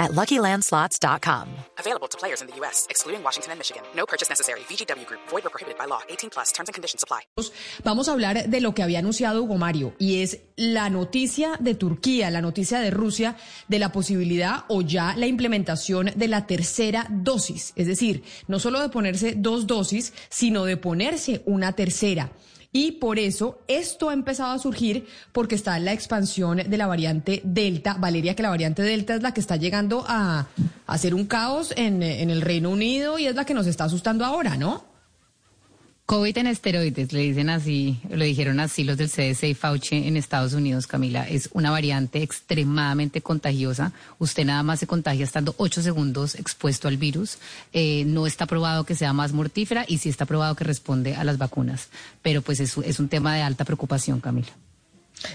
at LuckyLandSlots.com. Available to players in the U.S., excluding Washington and Michigan. No purchase necessary. VGW Group. Void or prohibited by law. 18 plus. Terms and conditions apply. Vamos a hablar de lo que había anunciado Hugo Mario y es la noticia de Turquía, la noticia de Rusia de la posibilidad o ya la implementación de la tercera dosis. Es decir, no solo de ponerse dos dosis, sino de ponerse una tercera. Y por eso esto ha empezado a surgir porque está la expansión de la variante Delta. Valeria, que la variante Delta es la que está llegando a, hacer un caos en, en el Reino Unido y es la que nos está asustando ahora, ¿no? COVID en esteroides, le dicen así, lo dijeron así los del CDC y Fauci en Estados Unidos, Camila. Es una variante extremadamente contagiosa. Usted nada más se contagia estando ocho segundos expuesto al virus. Eh, no está probado que sea más mortífera y sí está probado que responde a las vacunas. Pero pues es, es un tema de alta preocupación, Camila.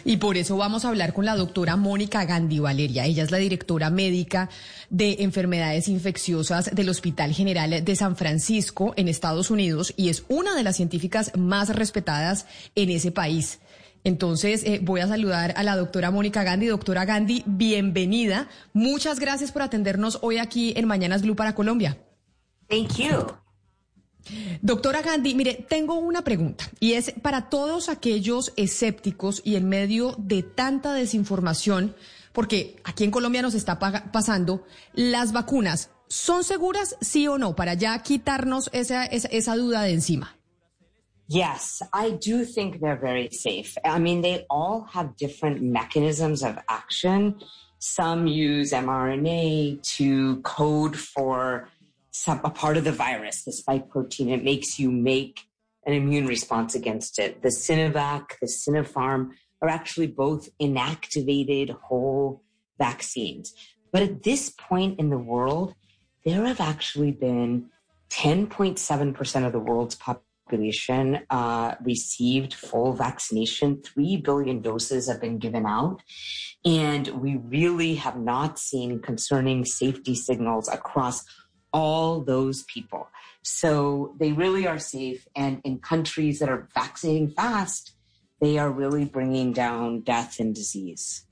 Y por eso vamos a hablar con la doctora Mónica Gandhi Valeria. Ella es la directora médica de enfermedades infecciosas del Hospital General de San Francisco en Estados Unidos y es una de las científicas más respetadas en ese país. Entonces, eh, voy a saludar a la doctora Mónica Gandhi. Doctora Gandhi, bienvenida. Muchas gracias por atendernos hoy aquí en Mañanas Blue para Colombia. Thank you. Doctora Gandhi, mire, tengo una pregunta y es para todos aquellos escépticos y en medio de tanta desinformación, porque aquí en Colombia nos está pasando, las vacunas, ¿son seguras, sí o no, para ya quitarnos esa, esa, esa duda de encima? Yes, I do think they're very safe. I mean, they all have different mechanisms of action. Some use mRNA to code for some, a part of the virus, the spike protein. It makes you make an immune response against it. The Sinovac, the Sinopharm are actually both inactivated whole vaccines. But at this point in the world, there have actually been 10.7% of the world's population uh, received full vaccination. 3 billion doses have been given out. And we really have not seen concerning safety signals across all those people. So they really are safe. And in countries that are vaccinating fast, they are really bringing down death and disease.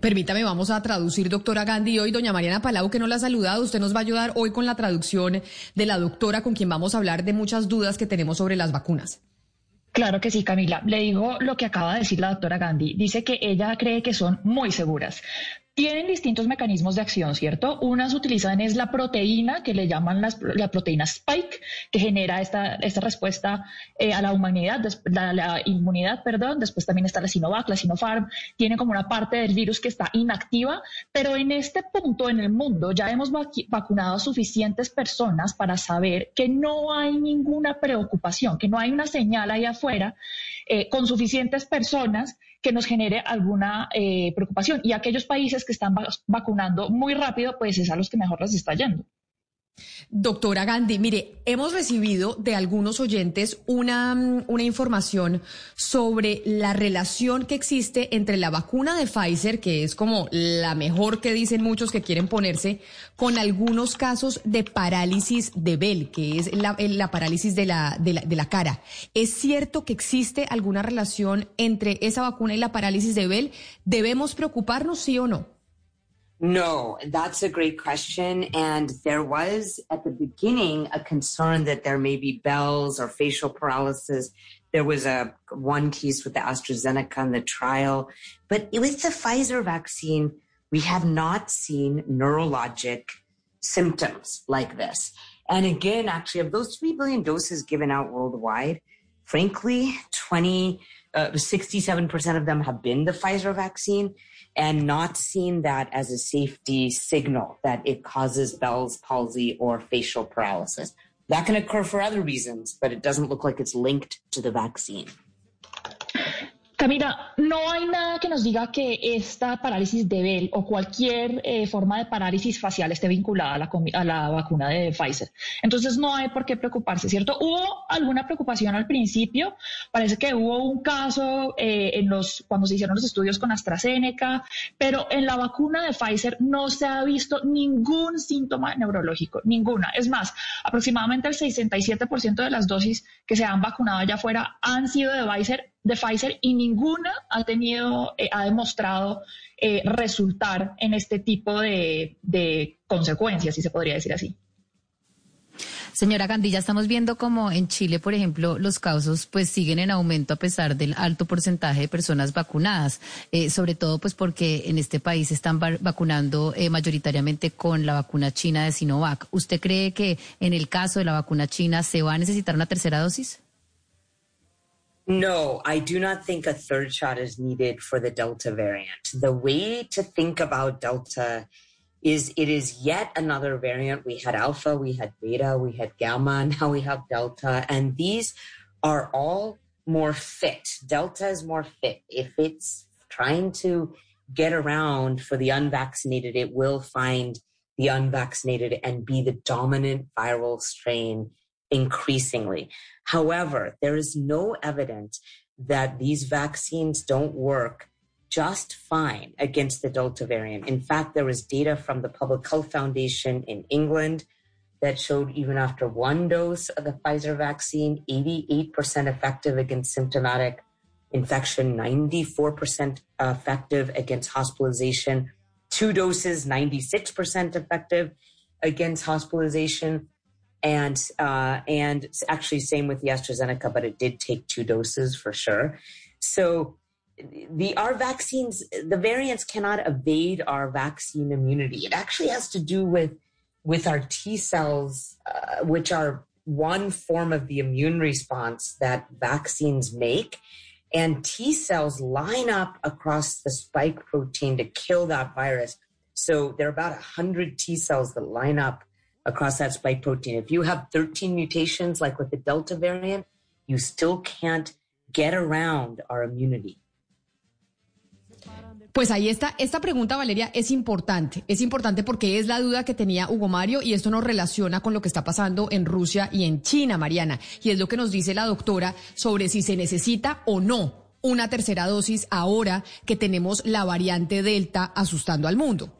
Permítame, vamos a traducir, doctora Gandhi. Hoy, doña Mariana Palau, que no la ha saludado, usted nos va a ayudar hoy con la traducción de la doctora con quien vamos a hablar de muchas dudas que tenemos sobre las vacunas. Claro que sí, Camila. Le digo lo que acaba de decir la doctora Gandhi. Dice que ella cree que son muy seguras. Tienen distintos mecanismos de acción, ¿cierto? Unas utilizan es la proteína que le llaman la proteína spike, que genera esta, esta respuesta eh, a la humanidad, la, la, inmunidad, perdón. Después también está la Sinovac, la Sinopharm. Tiene como una parte del virus que está inactiva, pero en este punto en el mundo ya hemos vacunado a suficientes personas para saber que no hay ninguna preocupación, que no hay una señal ahí afuera eh, con suficientes personas que nos genere alguna eh, preocupación. Y aquellos países que están vacunando muy rápido, pues es a los que mejor les está yendo. Doctora Gandhi, mire, hemos recibido de algunos oyentes una, una, información sobre la relación que existe entre la vacuna de Pfizer, que es como la mejor que dicen muchos que quieren ponerse, con algunos casos de parálisis de Bell, que es la, parálisis de la, de, la, de la cara. ¿Es cierto que existe alguna relación entre esa vacuna y la parálisis de Bell? ¿Debemos preocuparnos, sí o no? No, that's a great question. And there was at the beginning a concern that there may be bells or facial paralysis. There was a one case with the AstraZeneca in the trial, but with the Pfizer vaccine, we have not seen neurologic symptoms like this. And again, actually, of those 3 billion doses given out worldwide, frankly, 20, uh, 67% of them have been the Pfizer vaccine and not seen that as a safety signal that it causes Bell's palsy or facial paralysis. That can occur for other reasons, but it doesn't look like it's linked to the vaccine. Camila, no hay nada que nos diga que esta parálisis de Bell o cualquier eh, forma de parálisis facial esté vinculada a la, vacuna de Pfizer. Entonces no hay por qué preocuparse, ¿cierto? Hubo alguna preocupación al principio, parece que hubo un caso eh, los, cuando se hicieron los estudios con AstraZeneca, pero en la vacuna de Pfizer no se ha visto ningún síntoma neurológico, ninguna. Es más, aproximadamente el 67% de las dosis que se han vacunado allá afuera han sido de Pfizer de Pfizer y ninguna ha tenido, eh, ha demostrado eh, resultar en este tipo de, consecuencias, si se podría decir así. Señora Gandilla, estamos viendo como en Chile, por ejemplo, los casos pues siguen en aumento a pesar del alto porcentaje de personas vacunadas, eh, sobre todo pues porque en este país están vacunando mayoritariamente con la vacuna china de Sinovac. ¿Usted cree que en el caso de la vacuna china se va a necesitar una tercera dosis? No, I do not think a third shot is needed for the Delta variant. The way to think about Delta is it is yet another variant. We had Alpha, we had Beta, we had Gamma, now we have Delta, and these are all more fit. Delta is more fit. If it's trying to get around for the unvaccinated, it will find the unvaccinated and be the dominant viral strain increasingly. However, there is no evidence that these vaccines don't work just fine against the Delta variant. In fact, there was data from the Public Health Foundation in England that showed even after one dose of the Pfizer vaccine, 88% effective against symptomatic infection, 94% effective against hospitalization, two doses, 96% effective against hospitalization and uh, and actually same with the AstraZeneca, but it did take two doses for sure. So the our vaccines, the variants cannot evade our vaccine immunity. It actually has to do with with our T cells, uh, which are one form of the immune response that vaccines make. And T cells line up across the spike protein to kill that virus. So there are about 100 T cells that line up across that spike protein. If you have 13 mutations, like with the Delta variant, you still can't get around our immunity. Pues ahí está, esta pregunta, Valeria, es importante. Es importante porque es la duda que tenía Hugo Mario y esto nos relaciona con lo que está pasando en Rusia y en China, Mariana. Y es lo que nos dice la doctora sobre si se necesita o no una tercera dosis ahora que tenemos la variante Delta asustando al mundo.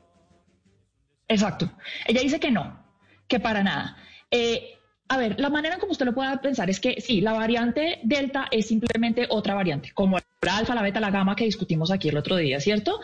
Exacto. Ella dice que no, que para nada. Eh, a ver, la manera como usted lo pueda pensar es que sí, la variante Delta es simplemente otra variante, como alfa, la beta, la gamma que discutimos aquí el otro día, ¿cierto?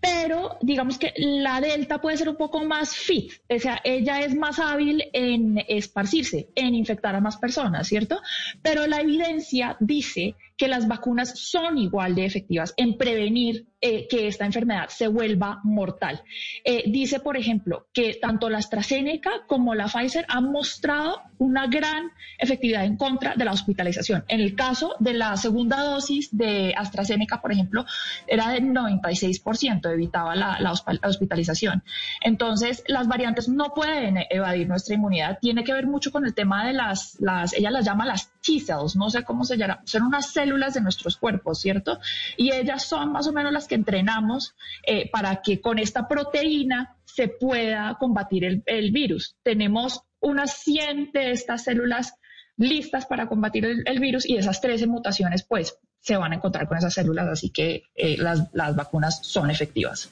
Pero digamos que la Delta puede ser un poco más fit, o sea, ella es más hábil en esparcirse, en infectar a más personas, ¿cierto? Pero la evidencia dice que las vacunas son igual de efectivas en prevenir eh, que esta enfermedad se vuelva mortal. Eh, dice, por ejemplo, que tanto la AstraZeneca como la Pfizer han mostrado una gran efectividad en contra de la hospitalización. En el caso de la segunda dosis de AstraZeneca, por ejemplo, era del 96%, evitaba la, hospitalización. Entonces, las variantes no pueden evadir nuestra inmunidad. Tiene que ver mucho con el tema de las, ella las llama las T cells, no sé cómo se llama, son unas células de nuestros cuerpos, ¿cierto? Y ellas son más o menos las que entrenamos eh, para que con esta proteína se pueda combatir el, el virus. Tenemos unas 100 de estas células listas para combatir el, virus y esas 13 mutaciones pues se van a encontrar con esas células, así que eh, las, las vacunas son efectivas.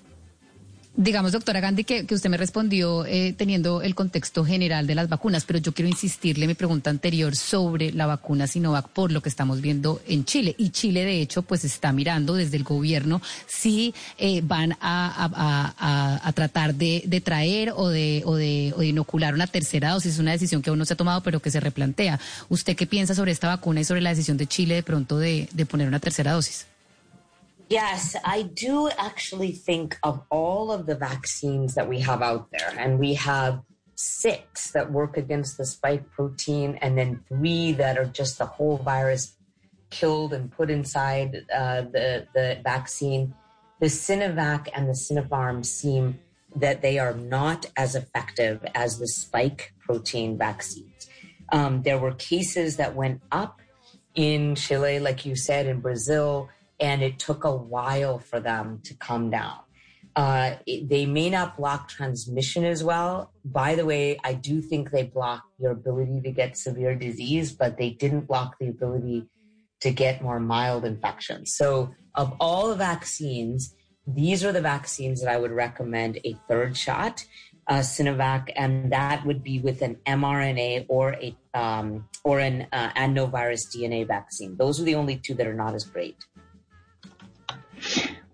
Digamos, doctora Gandhi, que, usted me respondió eh, teniendo el contexto general de las vacunas, pero yo quiero insistirle mi pregunta anterior sobre la vacuna Sinovac por lo que estamos viendo en Chile. Y Chile, de hecho, pues está mirando desde el gobierno si eh, van a, tratar de, traer o de, o, de, o de inocular una tercera dosis. Es una decisión que aún no se ha tomado, pero que se replantea. ¿Usted qué piensa sobre esta vacuna y sobre la decisión de Chile de pronto de poner una tercera dosis? Yes, I do actually think of all of the vaccines that we have out there, and we have six that work against the spike protein, and then three that are just the whole virus killed and put inside uh, the, the vaccine. The Sinovac and the Sinopharm seem that they are not as effective as the spike protein vaccines. Um, there were cases that went up in Chile, like you said, in Brazil and it took a while for them to come down. Uh, it, they may not block transmission as well. By the way, I do think they block your ability to get severe disease, but they didn't block the ability to get more mild infections. So, of all the vaccines, these are the vaccines that I would recommend a third shot, uh, Sinovac, and that would be with an mRNA or a um, or an uh, adenovirus DNA vaccine. Those are the only two that are not as great.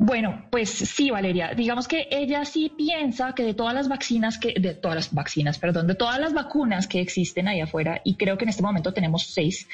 Bueno, pues sí, Valeria. Digamos que ella sí piensa que de todas las vacunas que, de todas las vacunas, perdón, de todas las vacunas que existen ahí afuera, y creo que en este momento tenemos seis,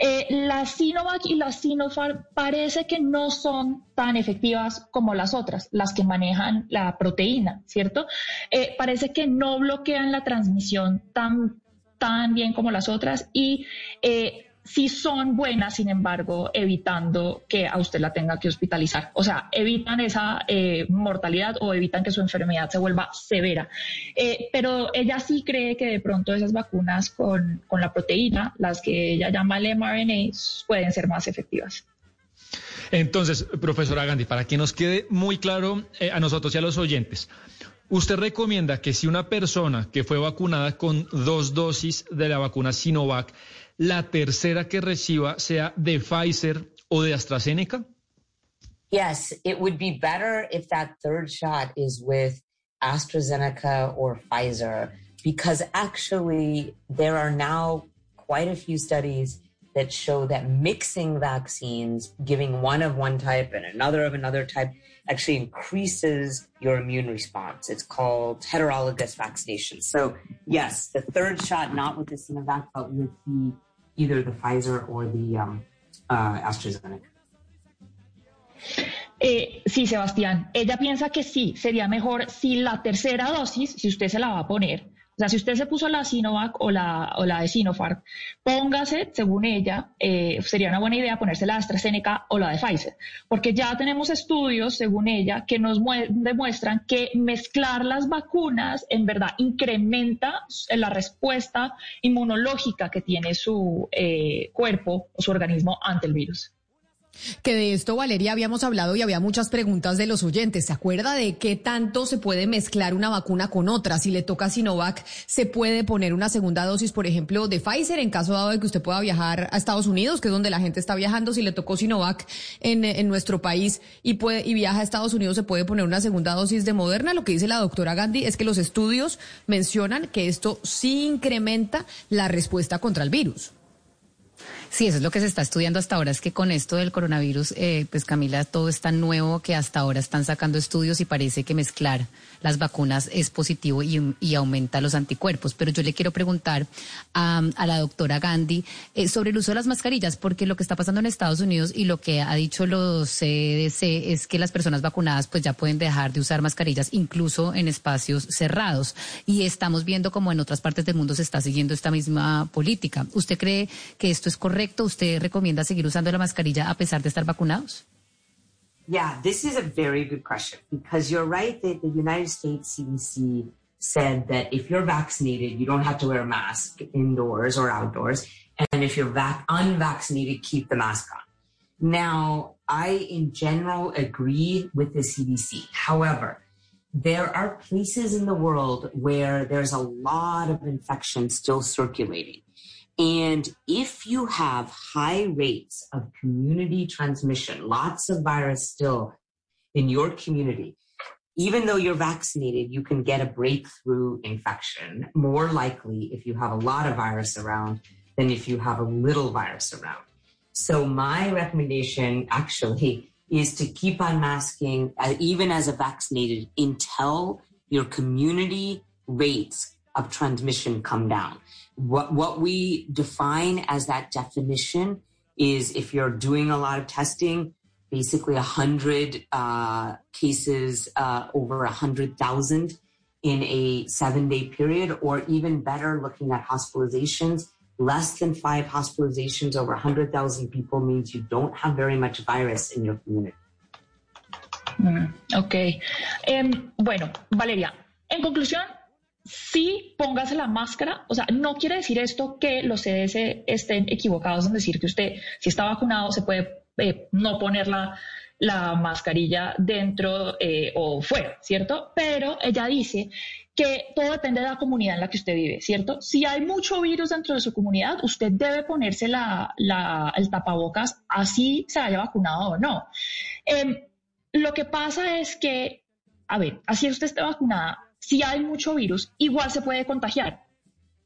eh, la Sinovac y la Sinopharm parece que no son tan efectivas como las otras, las que manejan la proteína, ¿cierto? Eh, parece que no bloquean la transmisión tan tan bien como las otras y eh, sí son buenas, sin embargo, evitando que a usted la tenga que hospitalizar. O sea, evitan esa eh, mortalidad o evitan que su enfermedad se vuelva severa. Eh, pero ella sí cree que de pronto esas vacunas con, con la proteína, las que ella llama el mRNA, pueden ser más efectivas. Entonces, profesora Gandhi, para que nos quede muy claro eh, a nosotros y a los oyentes, usted recomienda que si una persona que fue vacunada con dos dosis de la vacuna Sinovac la tercera que reciba sea de Pfizer o de AstraZeneca? Yes, it would be better if that third shot is with AstraZeneca or Pfizer, because actually there are now quite a few studies that show that mixing vaccines, giving one of one type and another of another type, actually increases your immune response. It's called heterologous vaccination. So, yes, the third shot, not with the Sinovac, but with the either the Pfizer or the um, uh, AstraZeneca. Eh, sí, Sebastián. Ella piensa que sí, sería mejor si la tercera dosis, si usted se la va a poner, o sea, si usted se puso la Sinovac o la, o la de Sinopharm, póngase, según ella, eh, sería una buena idea ponerse la AstraZeneca o la de Pfizer, porque ya tenemos estudios, según ella, que nos demuestran que mezclar las vacunas en verdad incrementa la respuesta inmunológica que tiene su eh, cuerpo o su organismo ante el virus. Que de esto, Valeria, habíamos hablado y había muchas preguntas de los oyentes. ¿Se acuerda de qué tanto se puede mezclar una vacuna con otra? Si le toca Sinovac, ¿se puede poner una segunda dosis, por ejemplo, de Pfizer en caso dado de que usted pueda viajar a Estados Unidos, que es donde la gente está viajando? Si le tocó Sinovac en, en nuestro país y, puede, y viaja a Estados Unidos, ¿se puede poner una segunda dosis de Moderna? Lo que dice la doctora Gandhi es que los estudios mencionan que esto sí incrementa la respuesta contra el virus. Sí, eso es lo que se está estudiando hasta ahora, es que con esto del coronavirus, eh, pues Camila, todo es tan nuevo que hasta ahora están sacando estudios y parece que mezclar las vacunas es positivo y, aumenta los anticuerpos. Pero yo le quiero preguntar a, la doctora Gandhi eh, sobre el uso de las mascarillas, porque lo que está pasando en Estados Unidos y lo que ha dicho los CDC es que las personas vacunadas pues ya pueden dejar de usar mascarillas incluso en espacios cerrados. Y estamos viendo como en otras partes del mundo se está siguiendo esta misma política. ¿Usted cree que esto es correcto? ¿Usted recomienda seguir usando la mascarilla a pesar de estar vacunados? Yeah, this is a very good question because you're right that the United States CDC said that if you're vaccinated, you don't have to wear a mask indoors or outdoors. And if you're vac- unvaccinated, keep the mask on. Now, I in general agree with the CDC. However, there are places in the world where there's a lot of infection still circulating. And if you have high rates of community transmission, lots of virus still in your community, even though you're vaccinated, you can get a breakthrough infection more likely if you have a lot of virus around than if you have a little virus around. So my recommendation actually is to keep on masking uh, even as a vaccinated until your community rates of transmission come down. What, what we define as that definition is if you're doing a lot of testing, basically 100 uh, cases uh, over 100,000 in a seven day period, or even better, looking at hospitalizations. Less than five hospitalizations over 100,000 people means you don't have very much virus in your community. Mm, ok. Um, bueno, Valeria, en conclusión, sí póngase la máscara, o sea, no quiere decir esto que los CDC estén equivocados en decir que usted, si está vacunado, se puede eh, no ponerla la mascarilla dentro eh, o fuera, ¿cierto? Pero ella dice que todo depende de la comunidad en la que usted vive, ¿cierto? Si hay mucho virus dentro de su comunidad, usted debe ponerse la, el tapabocas así se haya vacunado o no. Em, lo que pasa es que, a ver, así usted esté vacunada, si hay mucho virus, igual se puede contagiar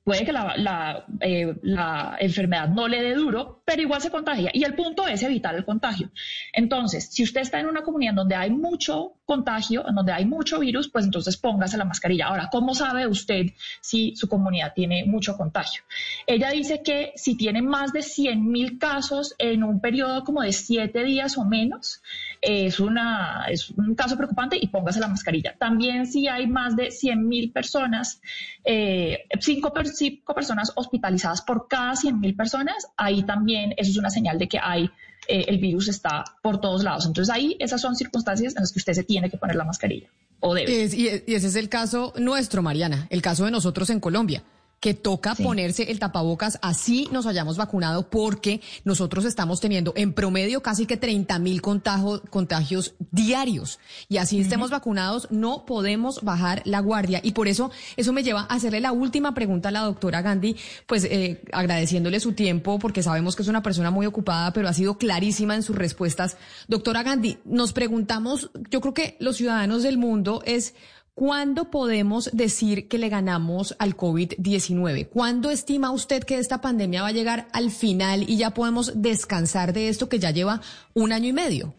puede que la, eh, la, enfermedad no le dé duro, pero igual se contagia. Y el punto es evitar el contagio. Entonces, si usted está en una comunidad donde hay mucho contagio, en donde hay mucho virus, pues entonces póngase la mascarilla. Ahora, ¿cómo sabe usted si su comunidad tiene mucho contagio? Ella dice que si tiene más de 100 mil casos en un periodo como de siete días o menos, es, una, es un caso preocupante y póngase la mascarilla. También si hay más de 100 mil personas, eh, cinco, personas hospitalizadas por cada 100 mil personas, ahí también eso es una señal de que hay eh, el virus está por todos lados. Entonces ahí esas son circunstancias en las que usted se tiene que poner la mascarilla. O debe. y ese es el caso nuestro, Mariana, el caso de nosotros en Colombia que toca ponerse el tapabocas así nos hayamos vacunado porque nosotros estamos teniendo en promedio casi que 30 mil contagios diarios. Y así estemos vacunados no podemos bajar la guardia. Y por eso eso me lleva a hacerle la última pregunta a la doctora Gandhi pues eh, agradeciéndole su tiempo porque sabemos que es una persona muy ocupada pero ha sido clarísima en sus respuestas. Doctora Gandhi nos preguntamos yo creo que los ciudadanos del mundo es ¿Cuándo podemos decir que le ganamos al COVID-19? ¿Cuándo estima usted que esta pandemia va a llegar al final y ya podemos descansar de esto que ya lleva un año y medio?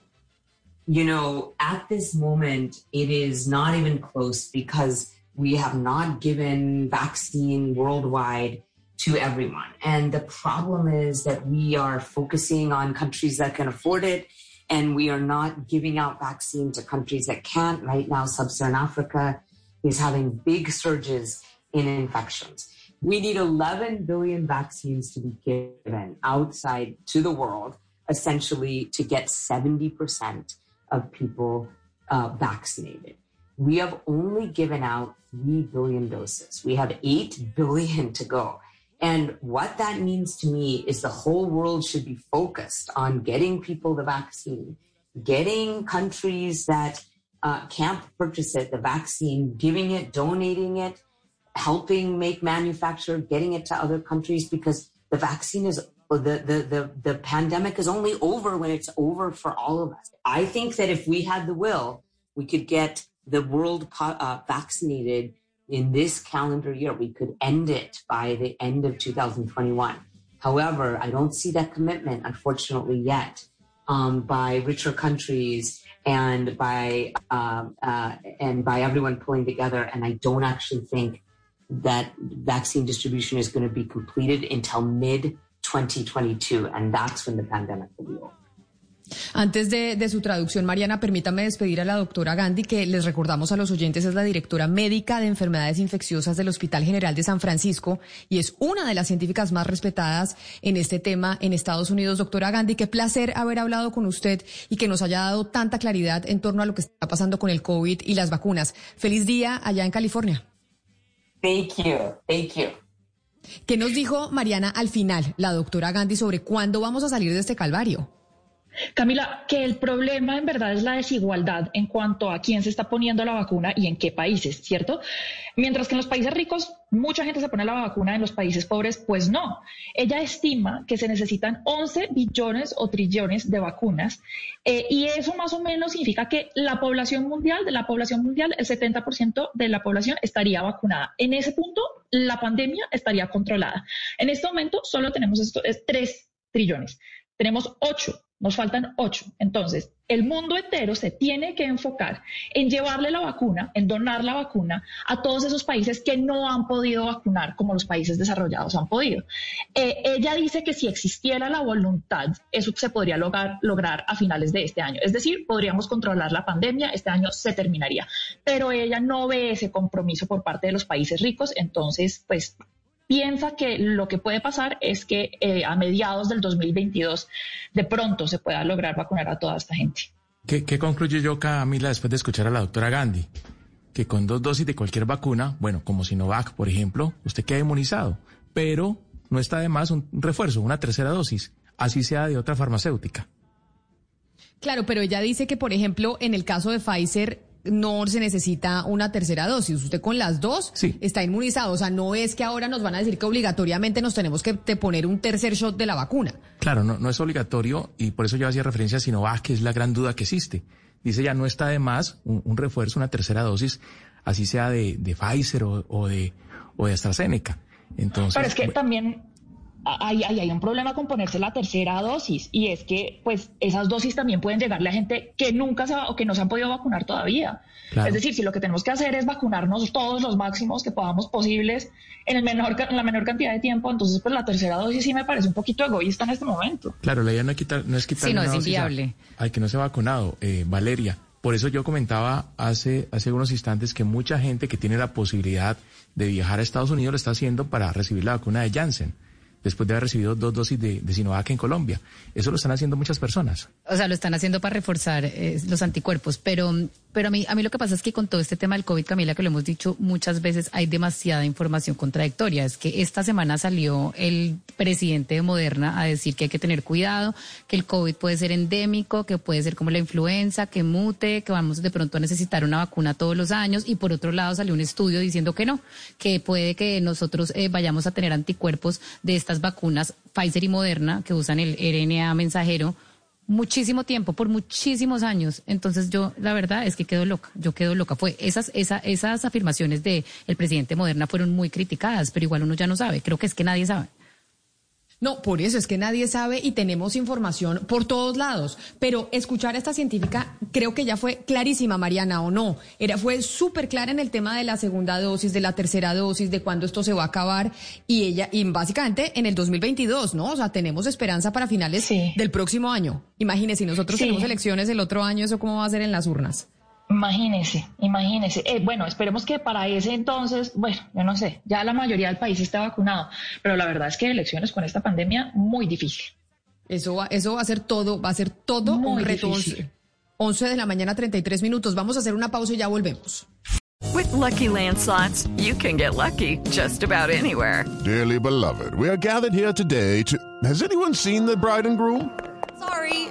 You know, at this moment, it is not even close because we have not given vaccine worldwide to everyone. And the problem is that we are focusing on countries that can afford it and we are not giving out vaccine to countries that can't. Right now, Sub Saharan Africa is having big surges in infections. We need 11 billion vaccines to be given outside to the world, essentially to get 70% of people uh, vaccinated. We have only given out 3 billion doses. We have 8 billion to go. And what that means to me is the whole world should be focused on getting people the vaccine, getting countries that uh, can't purchase it, the vaccine, giving it, donating it, helping make manufacture, getting it to other countries because the vaccine is the, the, the, the pandemic is only over when it's over for all of us. I think that if we had the will, we could get the world uh, vaccinated in this calendar year. We could end it by the end of 2021. However, I don't see that commitment, unfortunately, yet um, by richer countries and by um, uh, and by everyone pulling together. And I don't actually think that vaccine distribution is going to be completed until mid 2022, and that's when the pandemic will be over. Antes de, su traducción, Mariana, permítame despedir a la doctora Gandhi, que les recordamos a los oyentes es la directora médica de enfermedades infecciosas del Hospital General de San Francisco y es una de las científicas más respetadas en este tema en Estados Unidos. Doctora Gandhi, qué placer haber hablado con usted y que nos haya dado tanta claridad en torno a lo que está pasando con el COVID y las vacunas. Feliz día allá en California. Thank you. Thank you. ¿Qué nos dijo Mariana al final, la doctora Gandhi, sobre cuándo vamos a salir de este calvario? Camila, que el problema en verdad es la desigualdad en cuanto a quién se está poniendo la vacuna y en qué países, ¿cierto? Mientras que en los países ricos mucha gente se pone la vacuna, en los países pobres pues no. Ella estima que se necesitan 11 billones o trillones de vacunas eh, y eso más o menos significa que la población mundial, de la población mundial, el 70% de la población estaría vacunada. En ese punto la pandemia estaría controlada. En este momento solo tenemos esto, es 3 trillones. Tenemos 8 nos faltan ocho. Entonces, el mundo entero se tiene que enfocar en llevarle la vacuna, en donar la vacuna a todos esos países que no han podido vacunar como los países desarrollados han podido. Eh, ella dice que si existiera la voluntad, eso se podría lograr, lograr a finales de este año. Es decir, podríamos controlar la pandemia, este año se terminaría. Pero ella no ve ese compromiso por parte de los países ricos, entonces, pues piensa que lo que puede pasar es que eh, a mediados del 2022 de pronto se pueda lograr vacunar a toda esta gente. ¿Qué, qué concluyo yo, Camila, después de escuchar a la doctora Gandhi? Que con dos dosis de cualquier vacuna, bueno, como Sinovac, por ejemplo, usted queda inmunizado, pero no está de más un refuerzo, una tercera dosis, así sea de otra farmacéutica. Claro, pero ella dice que, por ejemplo, en el caso de Pfizer no se necesita una tercera dosis. Usted con las dos Sí. está inmunizado. O sea, no es que ahora nos van a decir que obligatoriamente nos tenemos que te poner un tercer shot de la vacuna. Claro, no, no es obligatorio y por eso yo hacía referencia a Sinovac, que es la gran duda que existe. Dice ya no está de más un, un refuerzo, una tercera dosis, así sea de, de Pfizer o, o de, o de AstraZeneca. Entonces, Pero es que también hay, hay, hay un problema con ponerse la tercera dosis y es que pues esas dosis también pueden llegarle a gente que nunca se va o que no se han podido vacunar todavía. Claro. Es decir, si lo que tenemos que hacer es vacunarnos todos los máximos que podamos posibles en, el menor, en la menor cantidad de tiempo, entonces pues la tercera dosis sí me parece un poquito egoísta en este momento. Claro, la idea no es quitar, no es quitar Sí, no, es inviable. al que no se ha vacunado, eh, Valeria. Por eso yo comentaba hace, hace unos instantes que mucha gente que tiene la posibilidad de viajar a Estados Unidos lo está haciendo para recibir la vacuna de Janssen, después de haber recibido dos dosis de, de Sinovac en Colombia. Eso lo están haciendo muchas personas. O sea, lo están haciendo para reforzar eh, los anticuerpos, pero, pero a, mí, a mí lo que pasa es que con todo este tema del COVID, Camila, que lo hemos dicho muchas veces, hay demasiada información contradictoria. Es que esta semana salió el presidente de Moderna a decir que hay que tener cuidado, que el COVID puede ser endémico, que puede ser como la influenza, que mute, que vamos de pronto a necesitar una vacuna todos los años. Y por otro lado salió un estudio diciendo que no, que puede que nosotros eh, vayamos a tener anticuerpos de estas vacunas Pfizer y Moderna, que usan el RNA mensajero, muchísimo tiempo, por muchísimos años. Entonces yo, la verdad es que quedo loca, yo quedo loca. Fue esas, esa, esas afirmaciones de el presidente Moderna fueron muy criticadas, pero igual uno ya no sabe. Creo que es que nadie sabe. No, por eso es que nadie sabe y tenemos información por todos lados. Pero escuchar a esta científica creo que ya fue clarísima, Mariana, o no. Era, fue súper clara en el tema de la segunda dosis, de la tercera dosis, de cuándo esto se va a acabar. Y ella, y básicamente en el 2022, ¿no? O sea, tenemos esperanza para finales Sí. del próximo año. Imagínese, si nosotros Sí. tenemos elecciones el otro año, ¿eso cómo va a ser en las urnas? Imagínese, imagínese. Eh, bueno, esperemos que para ese entonces, bueno, yo no sé, ya la mayoría del país está vacunado, pero la verdad es que elecciones con esta pandemia muy difícil. Eso va, eso va a ser todo, va a ser todo Muy un reto. difícil. 11 de la mañana, 33 minutos. Vamos a hacer una pausa y ya volvemos. With Lucky Land slots, you can get lucky just about anywhere. Dearly beloved, we are gathered here today to. Has anyone seen the bride and groom? Sorry,